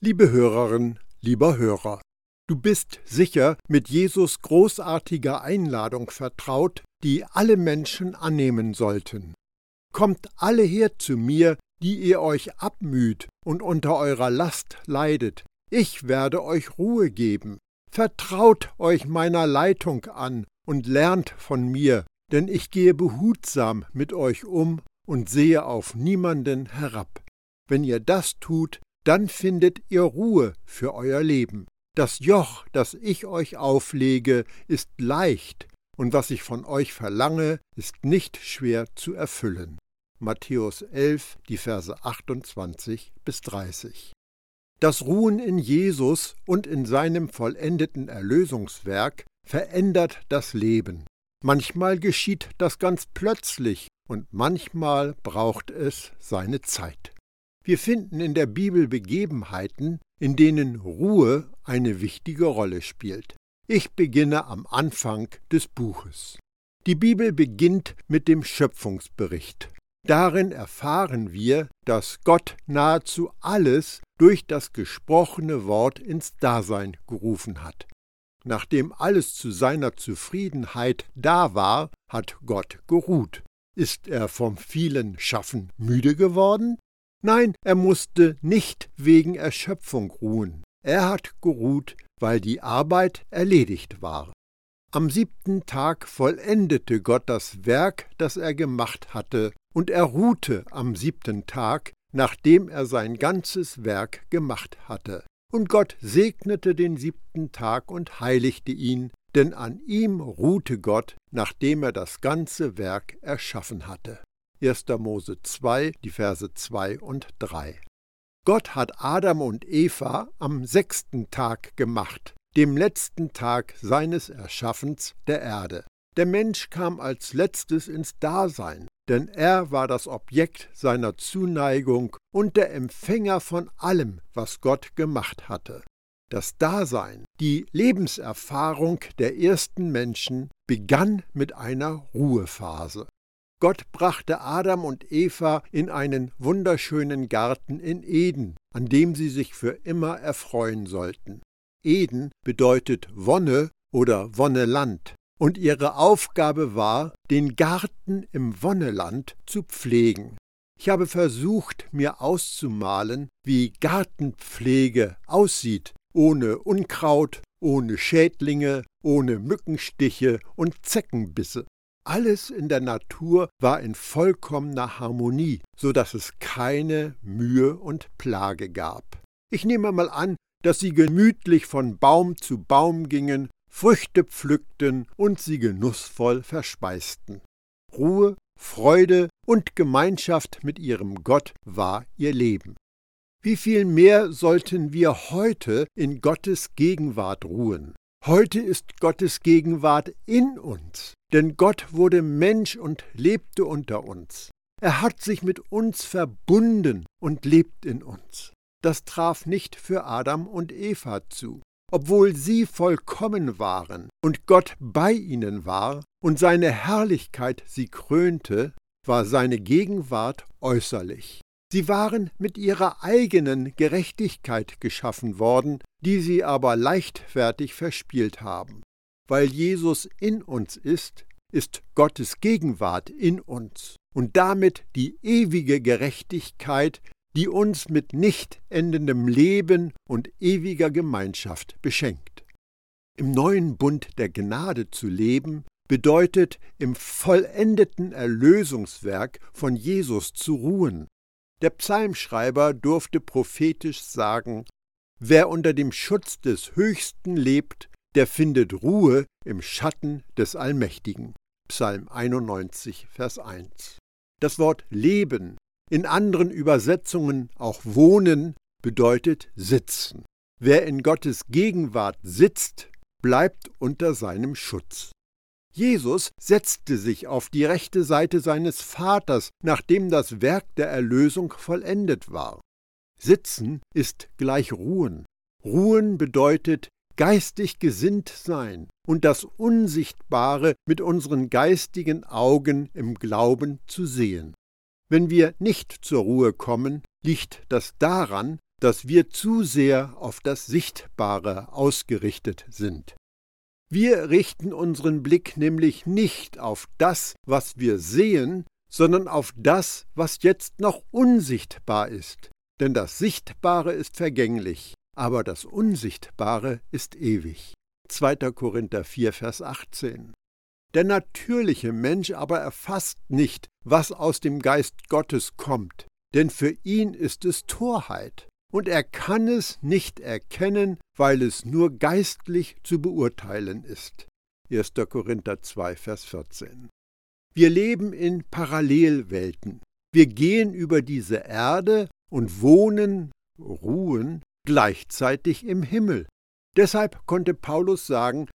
Liebe Hörerin, lieber Hörer, du bist sicher mit Jesus großartiger Einladung vertraut, die alle Menschen annehmen sollten. Kommt alle her zu mir, die ihr euch abmüht und unter eurer Last leidet, ich werde euch Ruhe geben. Vertraut euch meiner Leitung an und lernt von mir, denn ich gehe behutsam mit euch um und sehe auf niemanden herab. Wenn ihr das tut, dann findet ihr Ruhe für euer Leben. Das Joch, das ich euch auflege, ist leicht, und was ich von euch verlange, ist nicht schwer zu erfüllen. Matthäus 11, die Verse 28 bis 30. Das Ruhen in Jesus und in seinem vollendeten Erlösungswerk verändert das Leben. Manchmal geschieht das ganz plötzlich und manchmal braucht es seine Zeit. Wir finden in der Bibel Begebenheiten, in denen Ruhe eine wichtige Rolle spielt. Ich beginne am Anfang des Buches. Die Bibel beginnt mit dem Schöpfungsbericht. Darin erfahren wir, dass Gott nahezu alles durch das gesprochene Wort ins Dasein gerufen hat. Nachdem alles zu seiner Zufriedenheit da war, hat Gott geruht. Ist er vom vielen Schaffen müde geworden? Nein, er musste nicht wegen Erschöpfung ruhen. Er hat geruht, weil die Arbeit erledigt war. Am siebten Tag vollendete Gott das Werk, das er gemacht hatte, und er ruhte am siebten Tag, nachdem er sein ganzes Werk gemacht hatte. Und Gott segnete den siebten Tag und heiligte ihn, denn an ihm ruhte Gott, nachdem er das ganze Werk erschaffen hatte. 1. Mose 2, die Verse 2 und 3. Gott hat Adam und Eva am sechsten Tag gemacht, dem letzten Tag seines Erschaffens der Erde. Der Mensch kam als letztes ins Dasein, denn er war das Objekt seiner Zuneigung und der Empfänger von allem, was Gott gemacht hatte. Das Dasein, die Lebenserfahrung der ersten Menschen begann mit einer Ruhephase. Gott brachte Adam und Eva in einen wunderschönen Garten in Eden, an dem sie sich für immer erfreuen sollten. Eden bedeutet Wonne oder Wonneland, und ihre Aufgabe war, den Garten im Wonneland zu pflegen. Ich habe versucht, mir auszumalen, wie Gartenpflege aussieht, ohne Unkraut, ohne Schädlinge, ohne Mückenstiche und Zeckenbisse. Alles in der Natur war in vollkommener Harmonie, so dass es keine Mühe und Plage gab. Ich nehme mal an, dass sie gemütlich von Baum zu Baum gingen, Früchte pflückten und sie genussvoll verspeisten. Ruhe, Freude und Gemeinschaft mit ihrem Gott war ihr Leben. Wie viel mehr sollten wir heute in Gottes Gegenwart ruhen? Heute ist Gottes Gegenwart in uns, denn Gott wurde Mensch und lebte unter uns. Er hat sich mit uns verbunden und lebt in uns. Das traf nicht für Adam und Eva zu. Obwohl sie vollkommen waren und Gott bei ihnen war und seine Herrlichkeit sie krönte, war seine Gegenwart äußerlich. Sie waren mit ihrer eigenen Gerechtigkeit geschaffen worden, die sie aber leichtfertig verspielt haben. Weil Jesus in uns ist, ist Gottes Gegenwart in uns und damit die ewige Gerechtigkeit, die uns mit nicht endendem Leben und ewiger Gemeinschaft beschenkt. Im neuen Bund der Gnade zu leben, bedeutet im vollendeten Erlösungswerk von Jesus zu ruhen, der Psalmschreiber durfte prophetisch sagen, Wer unter dem Schutz des Höchsten lebt, der findet Ruhe im Schatten des Allmächtigen. Psalm 91, Vers 1. Das Wort Leben, in anderen Übersetzungen auch Wohnen, bedeutet Sitzen. Wer in Gottes Gegenwart sitzt, bleibt unter seinem Schutz. Jesus setzte sich auf die rechte Seite seines Vaters, nachdem das Werk der Erlösung vollendet war. Sitzen ist gleich Ruhen. Ruhen bedeutet geistig gesinnt sein und das Unsichtbare mit unseren geistigen Augen im Glauben zu sehen. Wenn wir nicht zur Ruhe kommen, liegt das daran, dass wir zu sehr auf das Sichtbare ausgerichtet sind. Wir richten unseren Blick nämlich nicht auf das, was wir sehen, sondern auf das, was jetzt noch unsichtbar ist. Denn das Sichtbare ist vergänglich, aber das Unsichtbare ist ewig. 2. Korinther 4, Vers 18. Der natürliche Mensch aber erfasst nicht, was aus dem Geist Gottes kommt, denn für ihn ist es Torheit, und er kann es nicht erkennen, weil es nur geistlich zu beurteilen ist. 1. Korinther 2, Vers 14. Wir leben in Parallelwelten. Wir gehen über diese Erde und wohnen, ruhen gleichzeitig im Himmel. Deshalb konnte Paulus sagen,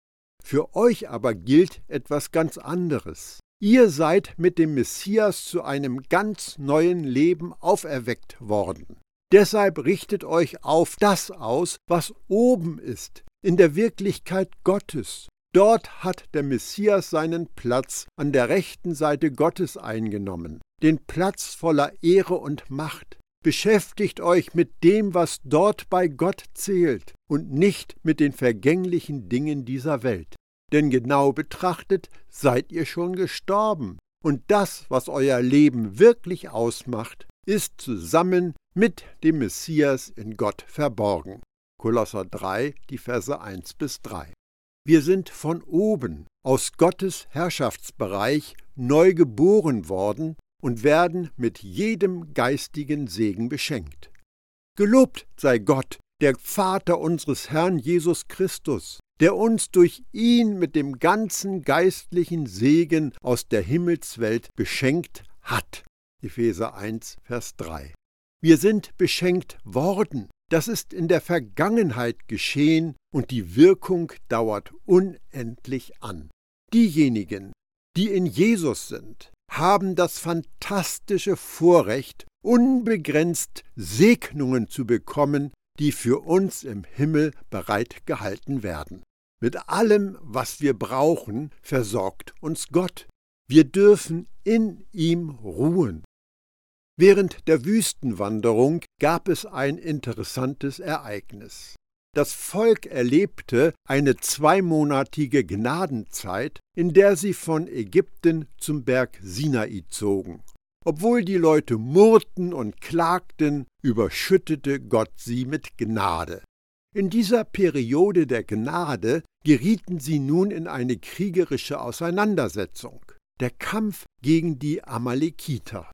für euch aber gilt etwas ganz anderes. Ihr seid mit dem Messias zu einem ganz neuen Leben auferweckt worden. Deshalb richtet euch auf das aus, was oben ist, in der Wirklichkeit Gottes. Dort hat der Messias seinen Platz an der rechten Seite Gottes eingenommen, den Platz voller Ehre und Macht. Beschäftigt euch mit dem, was dort bei Gott zählt, und nicht mit den vergänglichen Dingen dieser Welt. Denn genau betrachtet seid ihr schon gestorben, und das, was euer Leben wirklich ausmacht, ist zusammen mit dem Messias in Gott verborgen. Kolosser 3, die Verse 1 bis 3. Wir sind von oben, aus Gottes Herrschaftsbereich, neu geboren worden und werden mit jedem geistigen Segen beschenkt. Gelobt sei Gott, der Vater unseres Herrn Jesus Christus, der uns durch ihn mit dem ganzen geistlichen Segen aus der Himmelswelt beschenkt hat. Epheser 1, Vers 3. Wir sind beschenkt worden. Das ist in der Vergangenheit geschehen und die Wirkung dauert unendlich an. Diejenigen, die in Jesus sind, haben das fantastische Vorrecht, unbegrenzt Segnungen zu bekommen, die für uns im Himmel bereit gehalten werden. Mit allem, was wir brauchen, versorgt uns Gott. Wir dürfen in ihm ruhen. Während der Wüstenwanderung gab es ein interessantes Ereignis. Das Volk erlebte eine zweimonatige Gnadenzeit, in der sie von Ägypten zum Berg Sinai zogen. Obwohl die Leute murrten und klagten, überschüttete Gott sie mit Gnade. In dieser Periode der Gnade gerieten sie nun in eine kriegerische Auseinandersetzung, der Kampf gegen die Amalekiter.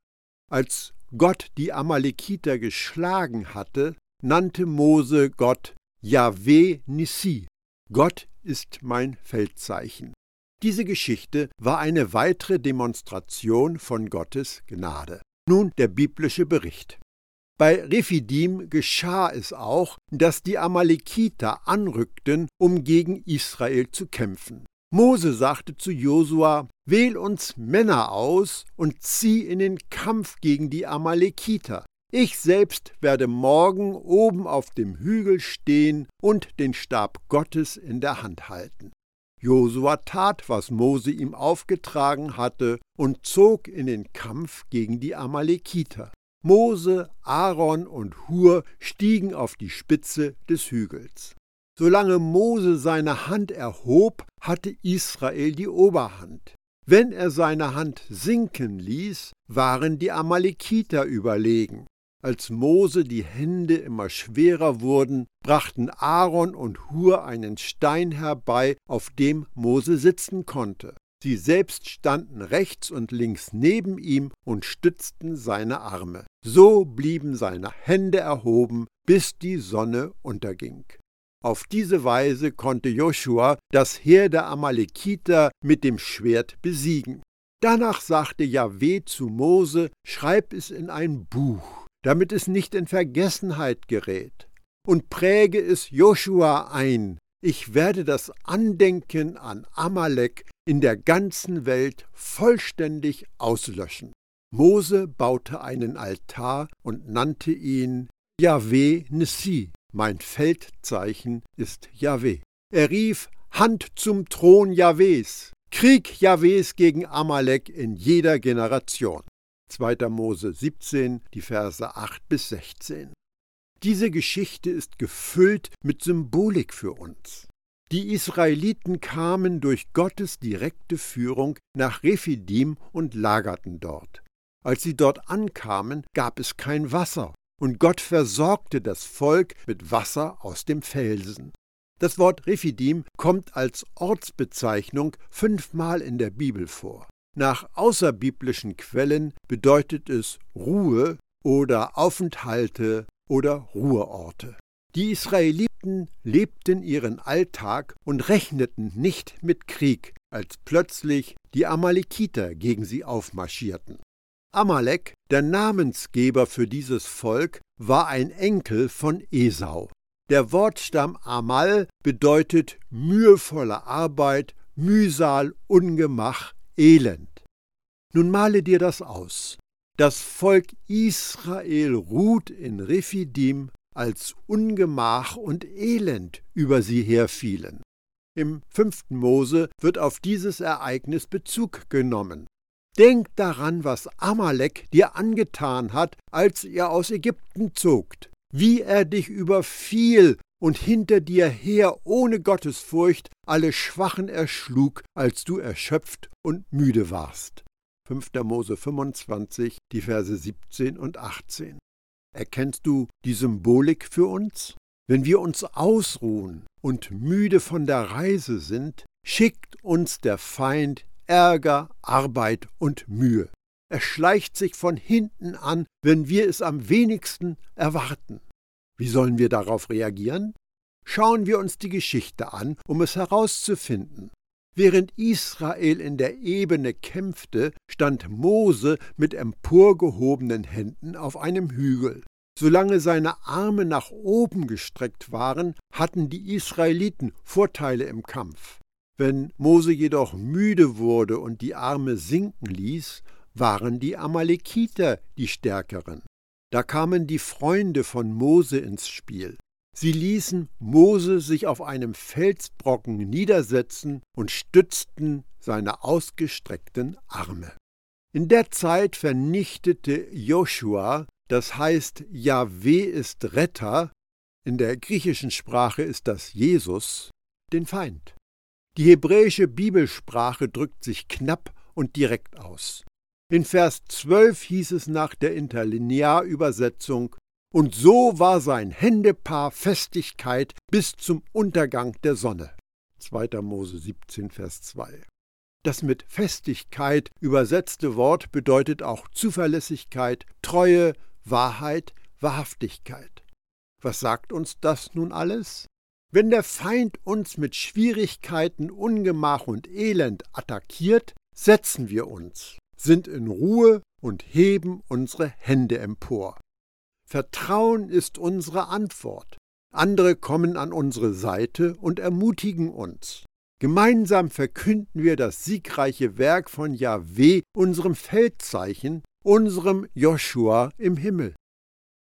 Als Gott die Amalekiter geschlagen hatte, nannte Mose Gott Yahweh Nissi. Gott ist mein Feldzeichen. Diese Geschichte war eine weitere Demonstration von Gottes Gnade. Nun der biblische Bericht. Bei Rephidim geschah es auch, dass die Amalekiter anrückten, um gegen Israel zu kämpfen. Mose sagte zu Josua: Wähl uns Männer aus und zieh in den Kampf gegen die Amalekiter. Ich selbst werde morgen oben auf dem Hügel stehen und den Stab Gottes in der Hand halten. Josua tat, was Mose ihm aufgetragen hatte, und zog in den Kampf gegen die Amalekiter. Mose, Aaron und Hur stiegen auf die Spitze des Hügels. Solange Mose seine Hand erhob, hatte Israel die Oberhand. Wenn er seine Hand sinken ließ, waren die Amalekiter überlegen. Als Mose die Hände immer schwerer wurden, brachten Aaron und Hur einen Stein herbei, auf dem Mose sitzen konnte. Sie selbst standen rechts und links neben ihm und stützten seine Arme. So blieben seine Hände erhoben, bis die Sonne unterging. Auf diese Weise konnte Joshua das Heer der Amalekiter mit dem Schwert besiegen. Danach sagte Jahweh zu Mose: Schreib es in ein Buch damit es nicht in Vergessenheit gerät. Und präge es Joshua ein, ich werde das Andenken an Amalek in der ganzen Welt vollständig auslöschen. Mose baute einen Altar und nannte ihn Yahweh Nissi, mein Feldzeichen ist Yahweh. Er rief Hand zum Thron Jahwes, Krieg Jahwes gegen Amalek in jeder Generation. 2. Mose 17, die Verse 8 bis 16. Diese Geschichte ist gefüllt mit Symbolik für uns. Die Israeliten kamen durch Gottes direkte Führung nach Rephidim und lagerten dort. Als sie dort ankamen, gab es kein Wasser, und Gott versorgte das Volk mit Wasser aus dem Felsen. Das Wort Rephidim kommt als Ortsbezeichnung fünfmal in der Bibel vor. Nach außerbiblischen Quellen bedeutet es Ruhe oder Aufenthalte oder Ruheorte. Die Israeliten lebten ihren Alltag und rechneten nicht mit Krieg, als plötzlich die Amalekiter gegen sie aufmarschierten. Amalek, der Namensgeber für dieses Volk, war ein Enkel von Esau. Der Wortstamm Amal bedeutet mühevolle Arbeit, Mühsal, Ungemach, Elend. Nun male dir das aus. Das Volk Israel ruht in Rephidim, als Ungemach und Elend über sie herfielen. Im fünften Mose wird auf dieses Ereignis Bezug genommen. Denk daran, was Amalek dir angetan hat, als ihr aus Ägypten zogt wie er dich überfiel und hinter dir her ohne Gottesfurcht alle Schwachen erschlug, als du erschöpft und müde warst. 5. Mose 25, die Verse 17 und 18. Erkennst du die Symbolik für uns? Wenn wir uns ausruhen und müde von der Reise sind, schickt uns der Feind Ärger, Arbeit und Mühe. Er schleicht sich von hinten an, wenn wir es am wenigsten erwarten. Wie sollen wir darauf reagieren? Schauen wir uns die Geschichte an, um es herauszufinden. Während Israel in der Ebene kämpfte, stand Mose mit emporgehobenen Händen auf einem Hügel. Solange seine Arme nach oben gestreckt waren, hatten die Israeliten Vorteile im Kampf. Wenn Mose jedoch müde wurde und die Arme sinken ließ, waren die Amalekiter die Stärkeren. Da kamen die Freunde von Mose ins Spiel. Sie ließen Mose sich auf einem Felsbrocken niedersetzen und stützten seine ausgestreckten Arme. In der Zeit vernichtete Joshua, das heißt Jahweh ist Retter, in der griechischen Sprache ist das Jesus, den Feind. Die hebräische Bibelsprache drückt sich knapp und direkt aus. In Vers 12 hieß es nach der Interlinearübersetzung, und so war sein Händepaar Festigkeit bis zum Untergang der Sonne. 2. Mose 17, Vers 2. Das mit Festigkeit übersetzte Wort bedeutet auch Zuverlässigkeit, Treue, Wahrheit, Wahrhaftigkeit. Was sagt uns das nun alles? Wenn der Feind uns mit Schwierigkeiten, Ungemach und Elend attackiert, setzen wir uns sind in Ruhe und heben unsere Hände empor. Vertrauen ist unsere Antwort. Andere kommen an unsere Seite und ermutigen uns. Gemeinsam verkünden wir das siegreiche Werk von Jahweh, unserem Feldzeichen, unserem Joshua im Himmel.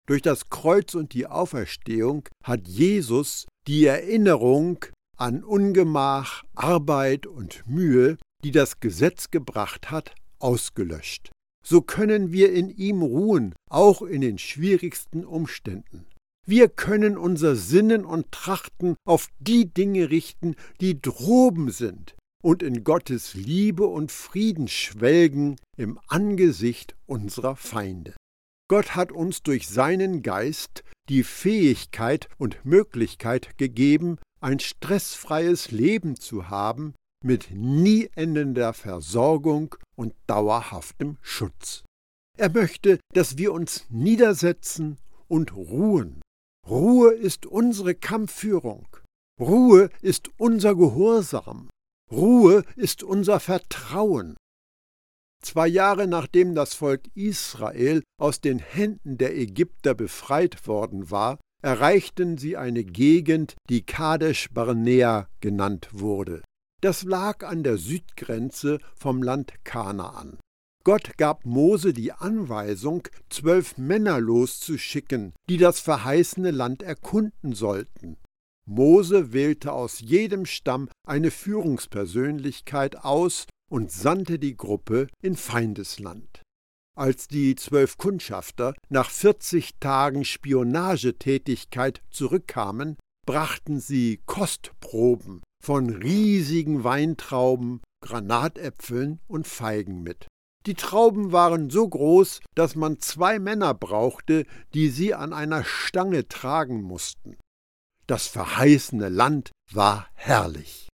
Durch das Kreuz und die Auferstehung hat Jesus die Erinnerung an Ungemach, Arbeit und Mühe, die das Gesetz gebracht hat, ausgelöscht. So können wir in ihm ruhen, auch in den schwierigsten Umständen. Wir können unser Sinnen und Trachten auf die Dinge richten, die droben sind, und in Gottes Liebe und Frieden schwelgen im Angesicht unserer Feinde. Gott hat uns durch seinen Geist die Fähigkeit und Möglichkeit gegeben, ein stressfreies Leben zu haben, mit nie endender Versorgung und dauerhaftem Schutz. Er möchte, dass wir uns niedersetzen und ruhen. Ruhe ist unsere Kampfführung. Ruhe ist unser Gehorsam. Ruhe ist unser Vertrauen. Zwei Jahre nachdem das Volk Israel aus den Händen der Ägypter befreit worden war, erreichten sie eine Gegend, die Kadesh Barnea genannt wurde. Das lag an der Südgrenze vom Land Kanaan. Gott gab Mose die Anweisung, zwölf Männer loszuschicken, die das verheißene Land erkunden sollten. Mose wählte aus jedem Stamm eine Führungspersönlichkeit aus und sandte die Gruppe in Feindesland. Als die zwölf Kundschafter nach 40 Tagen Spionagetätigkeit zurückkamen, brachten sie Kostproben von riesigen Weintrauben, Granatäpfeln und Feigen mit. Die Trauben waren so groß, dass man zwei Männer brauchte, die sie an einer Stange tragen mussten. Das verheißene Land war herrlich.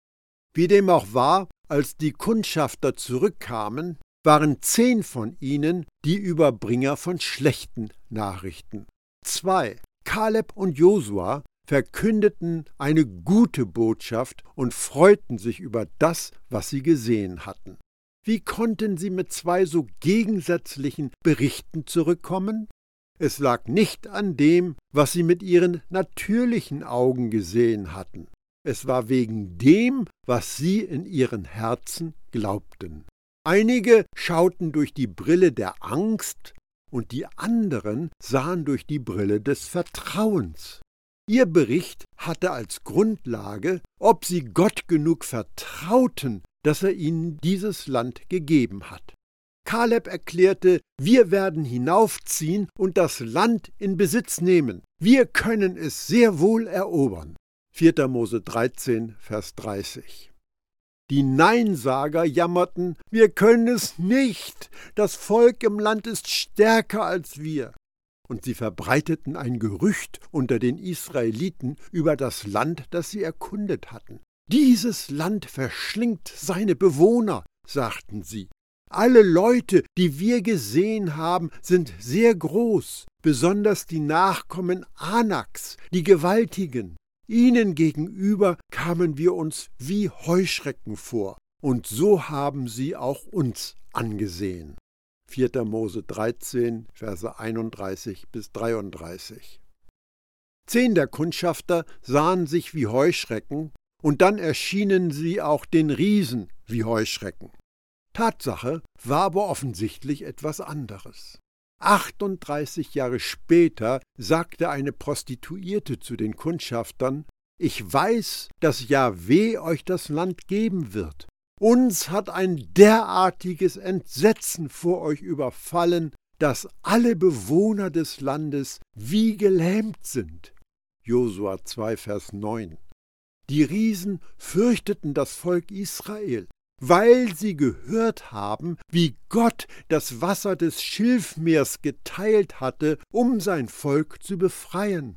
Wie dem auch war, als die Kundschafter zurückkamen, waren zehn von ihnen die Überbringer von schlechten Nachrichten. Zwei, Kaleb und Josua, verkündeten eine gute Botschaft und freuten sich über das, was sie gesehen hatten. Wie konnten sie mit zwei so gegensätzlichen Berichten zurückkommen? Es lag nicht an dem, was sie mit ihren natürlichen Augen gesehen hatten. Es war wegen dem, was sie in ihren Herzen glaubten. Einige schauten durch die Brille der Angst und die anderen sahen durch die Brille des Vertrauens. Ihr Bericht hatte als Grundlage, ob sie Gott genug vertrauten, dass er ihnen dieses Land gegeben hat. Kaleb erklärte, wir werden hinaufziehen und das Land in Besitz nehmen. Wir können es sehr wohl erobern. 4. Mose 13, Vers 30. Die Neinsager jammerten, wir können es nicht, das Volk im Land ist stärker als wir. Und sie verbreiteten ein Gerücht unter den Israeliten über das Land, das sie erkundet hatten. Dieses Land verschlingt seine Bewohner, sagten sie. Alle Leute, die wir gesehen haben, sind sehr groß, besonders die Nachkommen Anaks, die Gewaltigen. Ihnen gegenüber kamen wir uns wie Heuschrecken vor, und so haben sie auch uns angesehen. 4. Mose 13, Verse 31 bis 33. Zehn der Kundschafter sahen sich wie Heuschrecken, und dann erschienen sie auch den Riesen wie Heuschrecken. Tatsache war aber offensichtlich etwas anderes. 38 Jahre später sagte eine Prostituierte zu den Kundschaftern, ich weiß, dass Jahweh euch das Land geben wird. Uns hat ein derartiges Entsetzen vor euch überfallen, dass alle Bewohner des Landes wie gelähmt sind. Josua 2, Vers 9. Die Riesen fürchteten das Volk Israel weil sie gehört haben, wie Gott das Wasser des Schilfmeers geteilt hatte, um sein Volk zu befreien.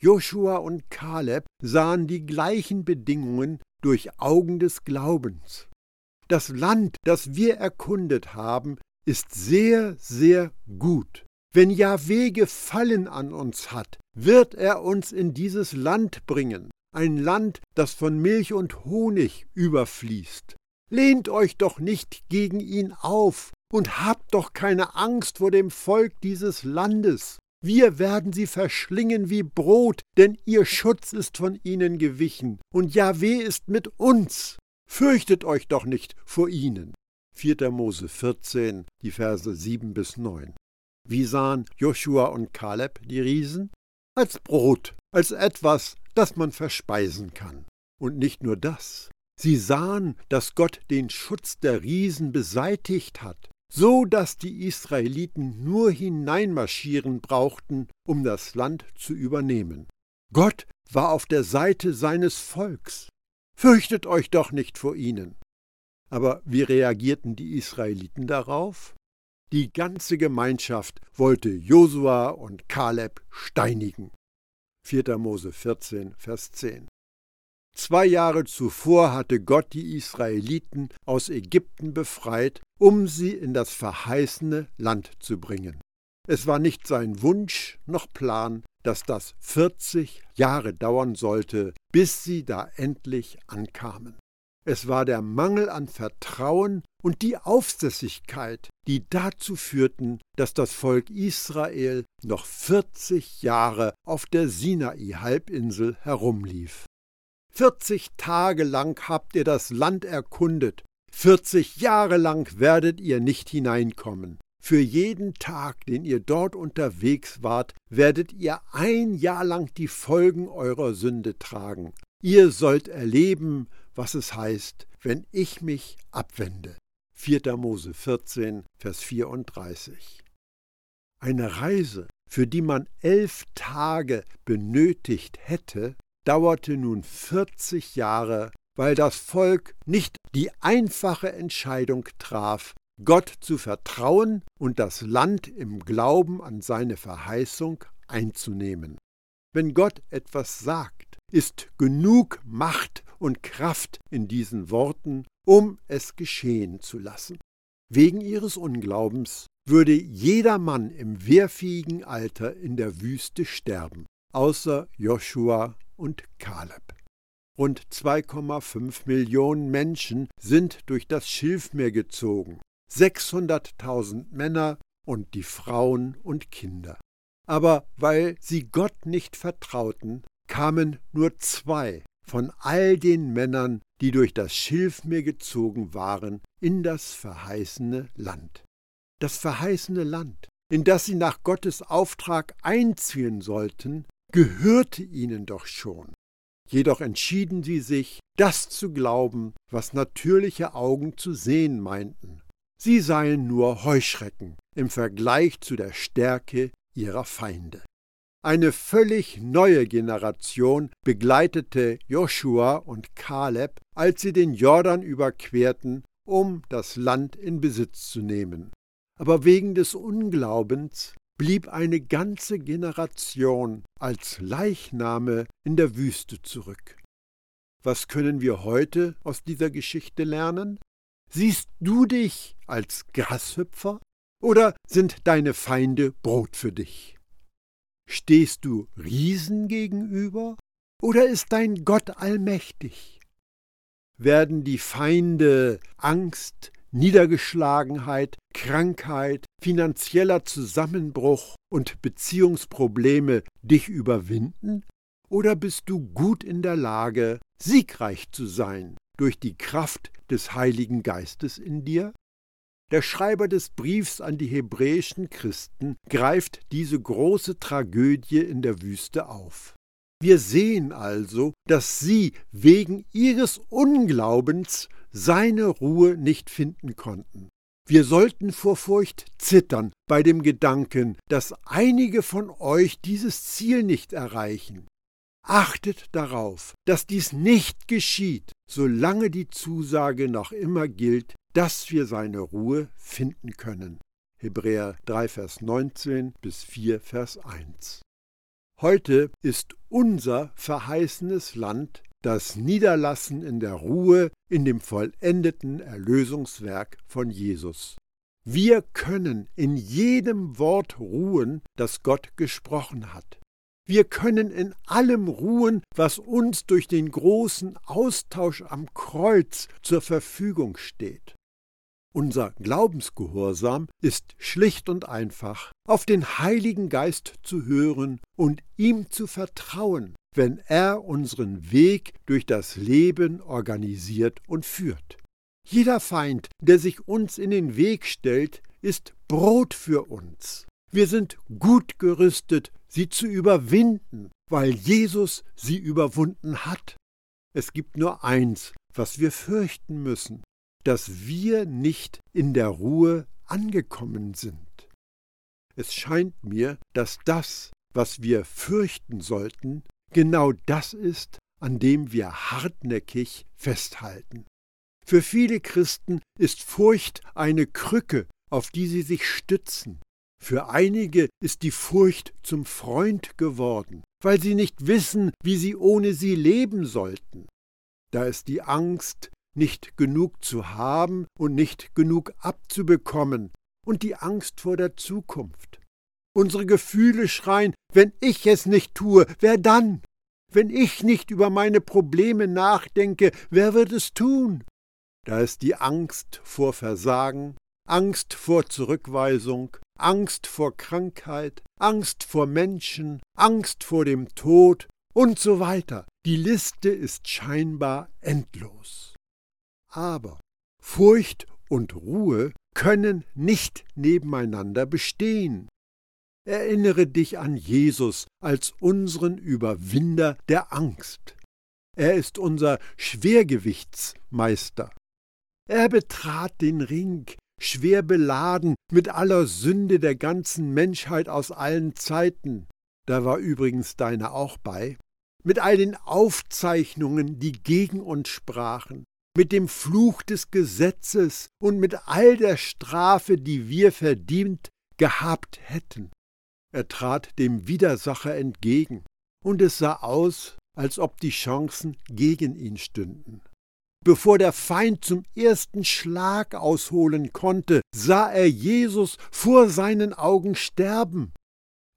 Joshua und Kaleb sahen die gleichen Bedingungen durch Augen des Glaubens. Das Land, das wir erkundet haben, ist sehr, sehr gut. Wenn Jahweh Gefallen an uns hat, wird er uns in dieses Land bringen, ein Land, das von Milch und Honig überfließt. Lehnt euch doch nicht gegen ihn auf und habt doch keine Angst vor dem Volk dieses Landes. Wir werden sie verschlingen wie Brot, denn ihr Schutz ist von ihnen gewichen, und Jahweh ist mit uns. Fürchtet euch doch nicht vor ihnen. 4. Mose 14, die Verse 7 bis 9. Wie sahen Joshua und Kaleb die Riesen? Als Brot, als etwas, das man verspeisen kann. Und nicht nur das. Sie sahen, dass Gott den Schutz der Riesen beseitigt hat, so dass die Israeliten nur hineinmarschieren brauchten, um das Land zu übernehmen. Gott war auf der Seite seines Volks. Fürchtet euch doch nicht vor ihnen. Aber wie reagierten die Israeliten darauf? Die ganze Gemeinschaft wollte Josua und Kaleb steinigen. 4. Mose 14, Vers 10. Zwei Jahre zuvor hatte Gott die Israeliten aus Ägypten befreit, um sie in das verheißene Land zu bringen. Es war nicht sein Wunsch noch Plan, dass das 40 Jahre dauern sollte, bis sie da endlich ankamen. Es war der Mangel an Vertrauen und die Aufsässigkeit, die dazu führten, dass das Volk Israel noch 40 Jahre auf der Sinai-Halbinsel herumlief. 40 Tage lang habt ihr das Land erkundet, 40 Jahre lang werdet ihr nicht hineinkommen. Für jeden Tag, den ihr dort unterwegs wart, werdet ihr ein Jahr lang die Folgen eurer Sünde tragen. Ihr sollt erleben, was es heißt, wenn ich mich abwende. 4. Mose 14, Vers 34. Eine Reise, für die man elf Tage benötigt hätte, dauerte nun 40 Jahre, weil das Volk nicht die einfache Entscheidung traf, Gott zu vertrauen und das Land im Glauben an seine Verheißung einzunehmen. Wenn Gott etwas sagt, ist genug Macht und Kraft in diesen Worten, um es geschehen zu lassen. Wegen ihres Unglaubens würde jeder Mann im wehrfähigen Alter in der Wüste sterben, außer Joshua und Kaleb. Rund 2,5 Millionen Menschen sind durch das Schilfmeer gezogen, 600.000 Männer und die Frauen und Kinder. Aber weil sie Gott nicht vertrauten, kamen nur zwei von all den Männern, die durch das Schilfmeer gezogen waren, in das verheißene Land. Das verheißene Land, in das sie nach Gottes Auftrag einziehen sollten, gehörte ihnen doch schon. Jedoch entschieden sie sich, das zu glauben, was natürliche Augen zu sehen meinten. Sie seien nur Heuschrecken im Vergleich zu der Stärke ihrer Feinde. Eine völlig neue Generation begleitete Joshua und Kaleb, als sie den Jordan überquerten, um das Land in Besitz zu nehmen. Aber wegen des Unglaubens blieb eine ganze Generation als Leichname in der Wüste zurück. Was können wir heute aus dieser Geschichte lernen? Siehst du dich als Grashüpfer oder sind deine Feinde Brot für dich? Stehst du Riesen gegenüber oder ist dein Gott allmächtig? Werden die Feinde Angst, Niedergeschlagenheit, Krankheit, finanzieller Zusammenbruch und Beziehungsprobleme dich überwinden? Oder bist du gut in der Lage, siegreich zu sein durch die Kraft des Heiligen Geistes in dir? Der Schreiber des Briefs an die hebräischen Christen greift diese große Tragödie in der Wüste auf. Wir sehen also, dass sie wegen ihres Unglaubens seine Ruhe nicht finden konnten. Wir sollten vor Furcht zittern bei dem Gedanken, dass einige von euch dieses Ziel nicht erreichen. Achtet darauf, dass dies nicht geschieht, solange die Zusage noch immer gilt, dass wir seine Ruhe finden können. Hebräer 3, Vers 19 bis 4, Vers 1. Heute ist unser verheißenes Land das Niederlassen in der Ruhe in dem vollendeten Erlösungswerk von Jesus. Wir können in jedem Wort ruhen, das Gott gesprochen hat. Wir können in allem ruhen, was uns durch den großen Austausch am Kreuz zur Verfügung steht. Unser Glaubensgehorsam ist schlicht und einfach, auf den Heiligen Geist zu hören und ihm zu vertrauen, wenn er unseren Weg durch das Leben organisiert und führt. Jeder Feind, der sich uns in den Weg stellt, ist Brot für uns. Wir sind gut gerüstet, sie zu überwinden, weil Jesus sie überwunden hat. Es gibt nur eins, was wir fürchten müssen, dass wir nicht in der Ruhe angekommen sind. Es scheint mir, dass das, was wir fürchten sollten, genau das ist, an dem wir hartnäckig festhalten. Für viele Christen ist Furcht eine Krücke, auf die sie sich stützen. Für einige ist die Furcht zum Freund geworden, weil sie nicht wissen, wie sie ohne sie leben sollten. Da ist die Angst, nicht genug zu haben und nicht genug abzubekommen, und die Angst vor der Zukunft. Unsere Gefühle schreien, wenn ich es nicht tue, wer dann? Wenn ich nicht über meine Probleme nachdenke, wer wird es tun? Da ist die Angst vor Versagen, Angst vor Zurückweisung, Angst vor Krankheit, Angst vor Menschen, Angst vor dem Tod und so weiter. Die Liste ist scheinbar endlos. Aber Furcht und Ruhe können nicht nebeneinander bestehen. Erinnere dich an Jesus als unseren Überwinder der Angst. Er ist unser Schwergewichtsmeister. Er betrat den Ring, schwer beladen mit aller Sünde der ganzen Menschheit aus allen Zeiten. Da war übrigens deine auch bei. Mit all den Aufzeichnungen, die gegen uns sprachen, mit dem Fluch des Gesetzes und mit all der Strafe, die wir verdient gehabt hätten. Er trat dem Widersacher entgegen, und es sah aus, als ob die Chancen gegen ihn stünden. Bevor der Feind zum ersten Schlag ausholen konnte, sah er Jesus vor seinen Augen sterben.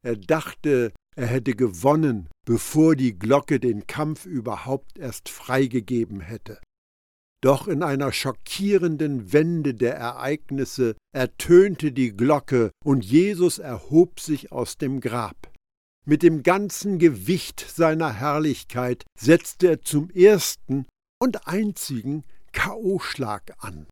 Er dachte, er hätte gewonnen, bevor die Glocke den Kampf überhaupt erst freigegeben hätte. Doch in einer schockierenden Wende der Ereignisse ertönte die Glocke und Jesus erhob sich aus dem Grab. Mit dem ganzen Gewicht seiner Herrlichkeit setzte er zum ersten und einzigen K.O.-Schlag an.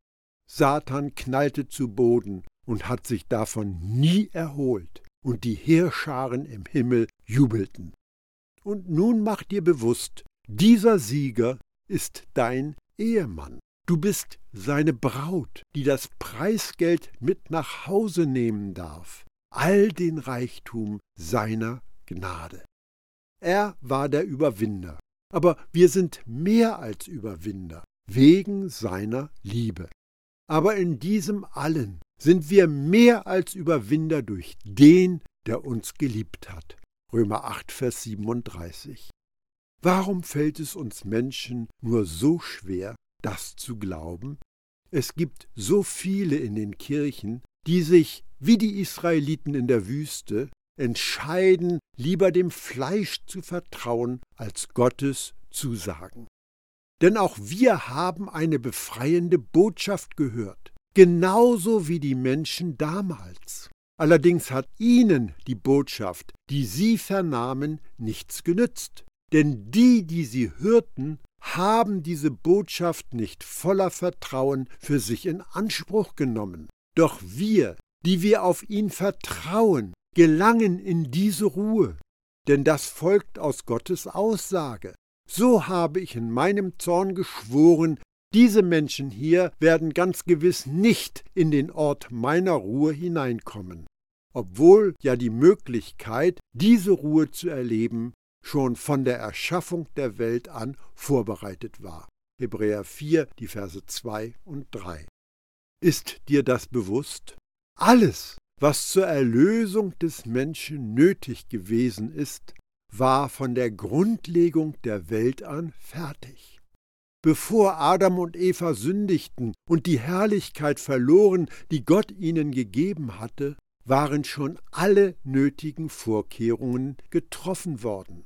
Satan knallte zu Boden und hat sich davon nie erholt, und die Heerscharen im Himmel jubelten. Und nun mach dir bewusst, dieser Sieger ist dein Ehemann. Du bist seine Braut, die das Preisgeld mit nach Hause nehmen darf, all den Reichtum seiner Gnade. Er war der Überwinder, aber wir sind mehr als Überwinder, wegen seiner Liebe. Aber in diesem allen sind wir mehr als Überwinder durch den, der uns geliebt hat. Römer 8, Vers 37. Warum fällt es uns Menschen nur so schwer, das zu glauben? Es gibt so viele in den Kirchen, die sich, wie die Israeliten in der Wüste, entscheiden, lieber dem Fleisch zu vertrauen, als Gottes Zusagen. Denn auch wir haben eine befreiende Botschaft gehört, genauso wie die Menschen damals. Allerdings hat ihnen die Botschaft, die sie vernahmen, nichts genützt. Denn die, die sie hörten, haben diese Botschaft nicht voller Vertrauen für sich in Anspruch genommen. Doch wir, die wir auf ihn vertrauen, gelangen in diese Ruhe, denn das folgt aus Gottes Aussage. So habe ich in meinem Zorn geschworen, diese Menschen hier werden ganz gewiss nicht in den Ort meiner Ruhe hineinkommen, obwohl ja die Möglichkeit, diese Ruhe zu erleben, schon von der Erschaffung der Welt an vorbereitet war. Hebräer 4, die Verse 2 und 3. Ist dir das bewusst? Alles, was zur Erlösung des Menschen nötig gewesen ist, war von der Grundlegung der Welt an fertig. Bevor Adam und Eva sündigten und die Herrlichkeit verloren, die Gott ihnen gegeben hatte, waren schon alle nötigen Vorkehrungen getroffen worden.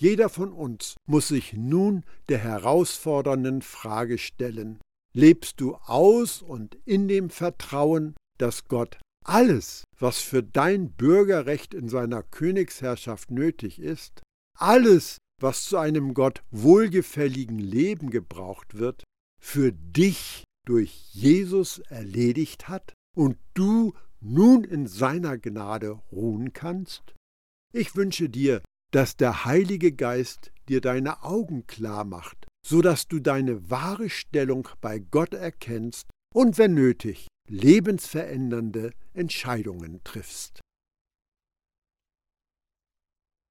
Jeder von uns muss sich nun der herausfordernden Frage stellen, lebst du aus und in dem Vertrauen, dass Gott alles, was für dein Bürgerrecht in seiner Königsherrschaft nötig ist, alles, was zu einem Gott wohlgefälligen Leben gebraucht wird, für dich durch Jesus erledigt hat und du nun in seiner Gnade ruhen kannst? Ich wünsche dir, dass der Heilige Geist dir deine Augen klar macht, so dass du deine wahre Stellung bei Gott erkennst und wenn nötig lebensverändernde Entscheidungen triffst.